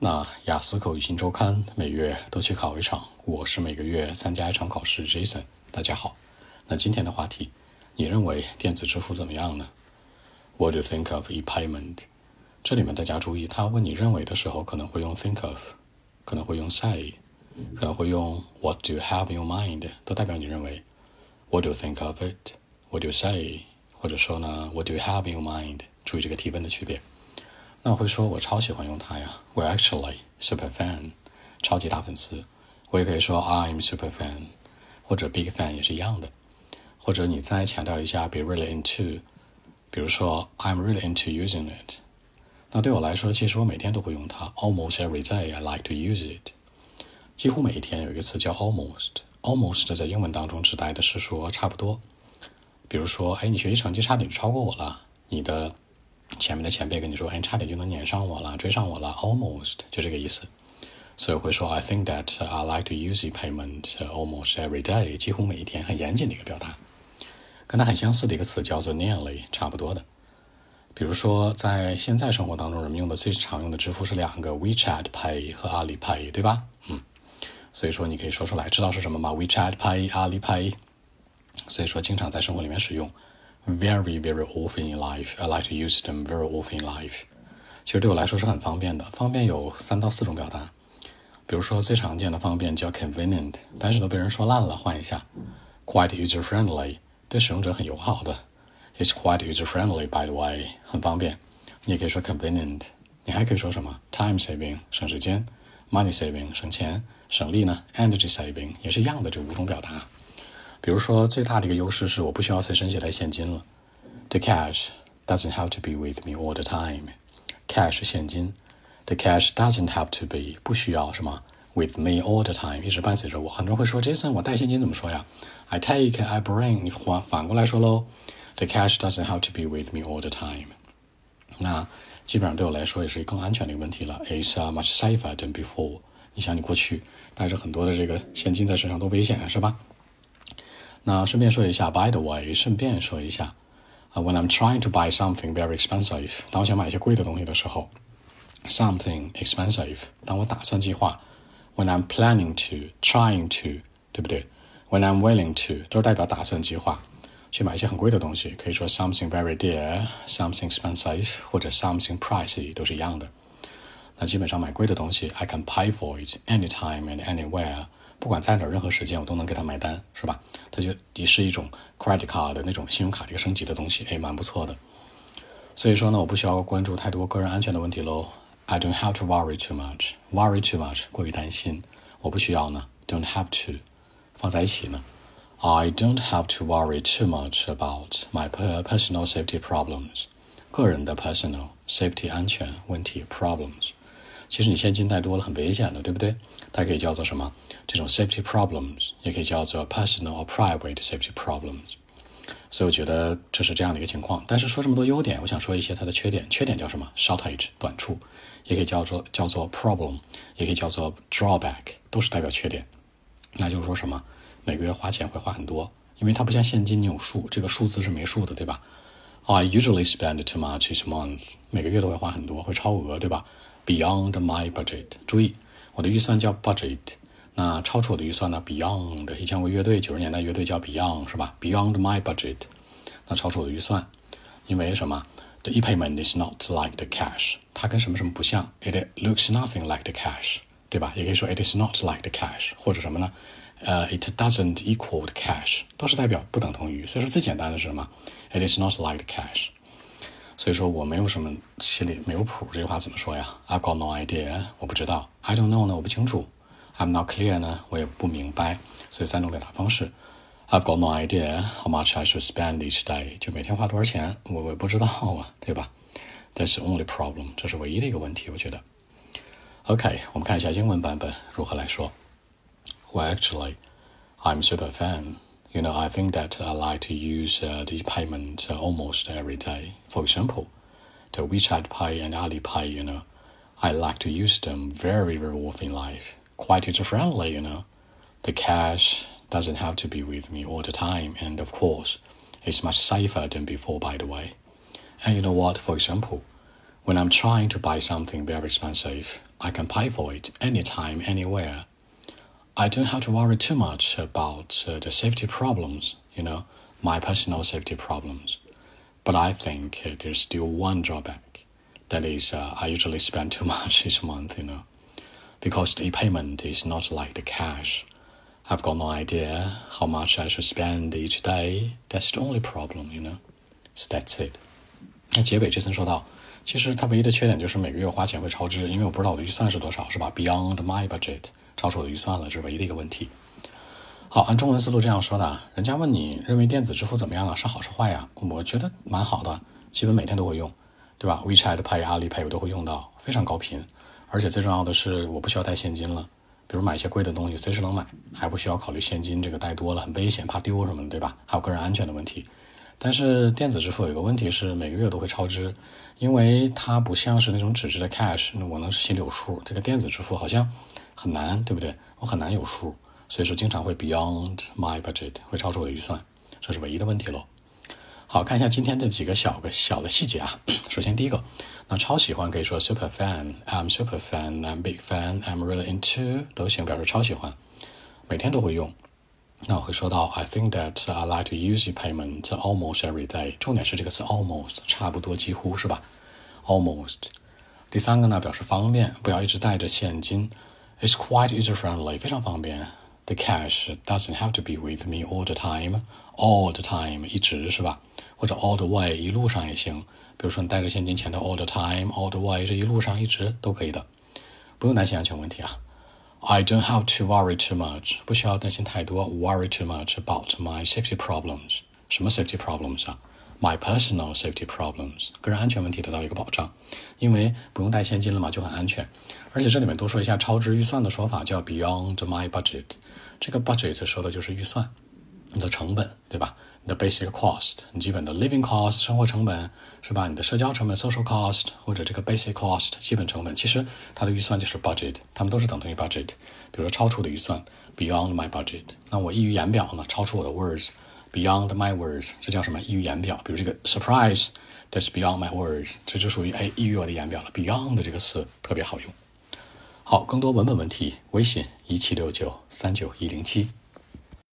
那雅思口语新周刊每月都去考一场，我是每个月参加一场考试。Jason，大家好。那今天的话题，你认为电子支付怎么样呢？What do you think of e-payment？这里面大家注意，他问你认为的时候，可能会用 think of，可能会用 say，可能会用 What do you have in your mind？都代表你认为。What do you think of it？What do you say？或者说呢，What do you have in your mind？注意这个提问的区别。那我会说，我超喜欢用它呀。我 actually super fan，超级大粉丝。我也可以说 I'm super fan，或者 big fan 也是一样的。或者你再强调一下 be really into，比如说 I'm really into using it。那对我来说，其实我每天都会用它，almost every day I like to use it。几乎每一天有一个词叫 almost，almost 在英文当中指代的是说差不多。比如说，哎，你学习成绩差点就超过我了，你的。前面的前辈跟你说，哎，差点就能撵上我了，追上我了，almost 就这个意思。所以会说，I think that I like to use e-payment almost every day，几乎每一天，很严谨的一个表达。跟它很相似的一个词叫做 nearly，差不多的。比如说，在现在生活当中，人们用的最常用的支付是两个，WeChat Pay 和阿里 Pay，对吧？嗯。所以说，你可以说出来，知道是什么吗？WeChat Pay，阿里 Pay。所以说，经常在生活里面使用。Very, very often in life, I like to use them very often in life. 其实对我来说是很方便的。方便有三到四种表达，比如说最常见的方便叫 convenient，但是都被人说烂了，换一下，quite user friendly，对使用者很友好的。It's quite user friendly, by the way，很方便。你也可以说 convenient，你还可以说什么 time saving，省时间；money saving，省钱；省力呢，energy saving，也是一样的这五种表达。比如说，最大的一个优势是我不需要随身携带现金了。The cash doesn't have to be with me all the time. Cash 现金，the cash doesn't have to be 不需要什么 with me all the time 一直伴随着我。很多人会说，Jason，我带现金怎么说呀？I take, I bring。你反反过来说喽，the cash doesn't have to be with me all the time。那基本上对我来说也是更安全的一个问题了。It's much safer than before。你想，你过去带着很多的这个现金在身上多危险啊，是吧？那顺便说一下，by the way，顺便说一下，啊，when I'm trying to buy something very expensive，当我想买一些贵的东西的时候，something expensive，当我打算计划，when I'm planning to，trying to，对不对？when I'm willing to，都是代表打算计划去买一些很贵的东西，可以说 something very dear，something expensive，或者 something pricey，都是一样的。那基本上买贵的东西，I can pay for it anytime and anywhere。不管在哪儿，任何时间我都能给他买单，是吧？ 它就也是一种 credit card 的那种信用卡的一个升级的东西，哎，蛮不错的。所以说呢，我不需要关注太多个人安全的问题喽。I don't have to worry too much. Worry too much 过于担心，我不需要呢。Don't have to 放在一起呢。I don't have to worry too much about my personal safety problems. 个人的 personal safety 安全问题 problems。 其实你现金带多了很危险的，对不对？它可以叫做什么？这种 safety problems 也可以叫做 personal or private safety problems。所以我觉得这是这样的一个情况。但是说这么多优点，我想说一些它的缺点。缺点叫什么？shortage 短处，也可以叫做叫做 problem，也可以叫做 drawback，都是代表缺点。那就是说什么？每个月花钱会花很多，因为它不像现金，你有数，这个数字是没数的，对吧 ？I usually spend too much each month，每个月都会花很多，会超额，对吧？Beyond my budget，注意，我的预算叫 budget，那超出我的预算呢？Beyond，以前有个乐队，九十年代乐队叫 Beyond，是吧？Beyond my budget，那超出我的预算，因为什么？The e-payment is not like the cash，它跟什么什么不像？It looks nothing like the cash， 对吧？也可以说 It is not like the cash，或者什么呢？呃，It doesn't equal the cash，都是代表不等同于。所以说最简单的是什么？It is not like the cash。所以说我没有什么心里没有谱，这句话怎么说呀？I've got no idea，我不知道。I don't know 呢，我不清楚。I'm not clear 呢，我也不明白。所以三种表达方式。I've got no idea how much I should spend each day，就每天花多少钱，我我也不知道啊，对吧？That's only problem，这是唯一的一个问题，我觉得。OK，我们看一下英文版本如何来说。Well, actually, I'm super fan. You know, I think that I like to use uh, the payment uh, almost every day. For example, the WeChat Pay and Alipay, you know, I like to use them very, very often in life. Quite user friendly, you know. The cash doesn't have to be with me all the time, and of course, it's much safer than before, by the way. And you know what? For example, When I'm trying to buy something very expensive, I can pay for it anytime, anywhere. I don't have to worry too much about uh, the safety problems, you know, my personal safety problems. But I think uh, there's still one drawback. That is, uh, I usually spend too much each month, you know, because the payment is not like the cash. I've got no idea how much I should spend each day. That's the only problem, you know. So that's it. 那结尾这层说到， 其实它唯一的缺点就是每个月花钱会超支，因为我不知道我的预算是多少，是吧？Beyond my budget，超出我的预算了，这是唯一的一个问题。好，按中文思路这样说的，人家问你认为电子支付怎么样了，是好是坏呀？我觉得蛮好的，基本每天都会用，对吧？WeChat Pay、阿里 Pay 我都会用到，非常高频，而且最重要的是我不需要带现金了。比如买一些贵的东西，随时能买，还不需要考虑现金这个带多了很危险，怕丢什么的，对吧？还有个人安全的问题。但是电子支付有一个问题是每个月都会超支，因为它不像是那种纸质的 cash，我能心里有数。这个电子支付好像很难，对不对？我很难有数，所以说经常会 beyond my budget，会超出我的预算，这是唯一的问题喽。好看一下今天的几个小个小的细节啊。首先第一个，那超喜欢可以说 super fan，I'm super fan，I'm big fan，I'm really into 都行，表示超喜欢，每天都会用。那我会说到 I think that I like to use payment almost every day。重点是这个词 almost，差不多几乎是吧？almost。第三个呢，表示方便，不要一直带着现金。It's quite user friendly，非常方便。The cash doesn't have to be with me all the time，all the time 一直是吧？或者 all the way 一路上也行，比如说你带着现金前头 all the time，all the way 这一路上一直都可以的，不用担心安全问题啊。 I don't have to worry too much，不需要担心太多，worry too much about my safety problems。什么 safety problems 啊？My personal safety problems，个人安全问题得到一个保障，因为不用带现金了嘛，就很安全。而且这里面多说一下超支预算的说法，叫 beyond my budget。这个 budget 说的就是预算。你的成本，对吧？The basic cost，你基本的 living cost 生活成本，是吧？你的社交成本 social cost 或者这个 basic cost 基本成本，其实它的预算就是 budget，它们都是等同于 budget。比如说超出的预算 beyond my budget，那我溢于言表呢？超出我的 words beyond my words，这叫什么？溢于言表。比如这个 surprise，that's beyond my words，这就属于哎溢于我的言表了。beyond 这个词特别好用。好，更多文本问题，微信一七六九三九一零七。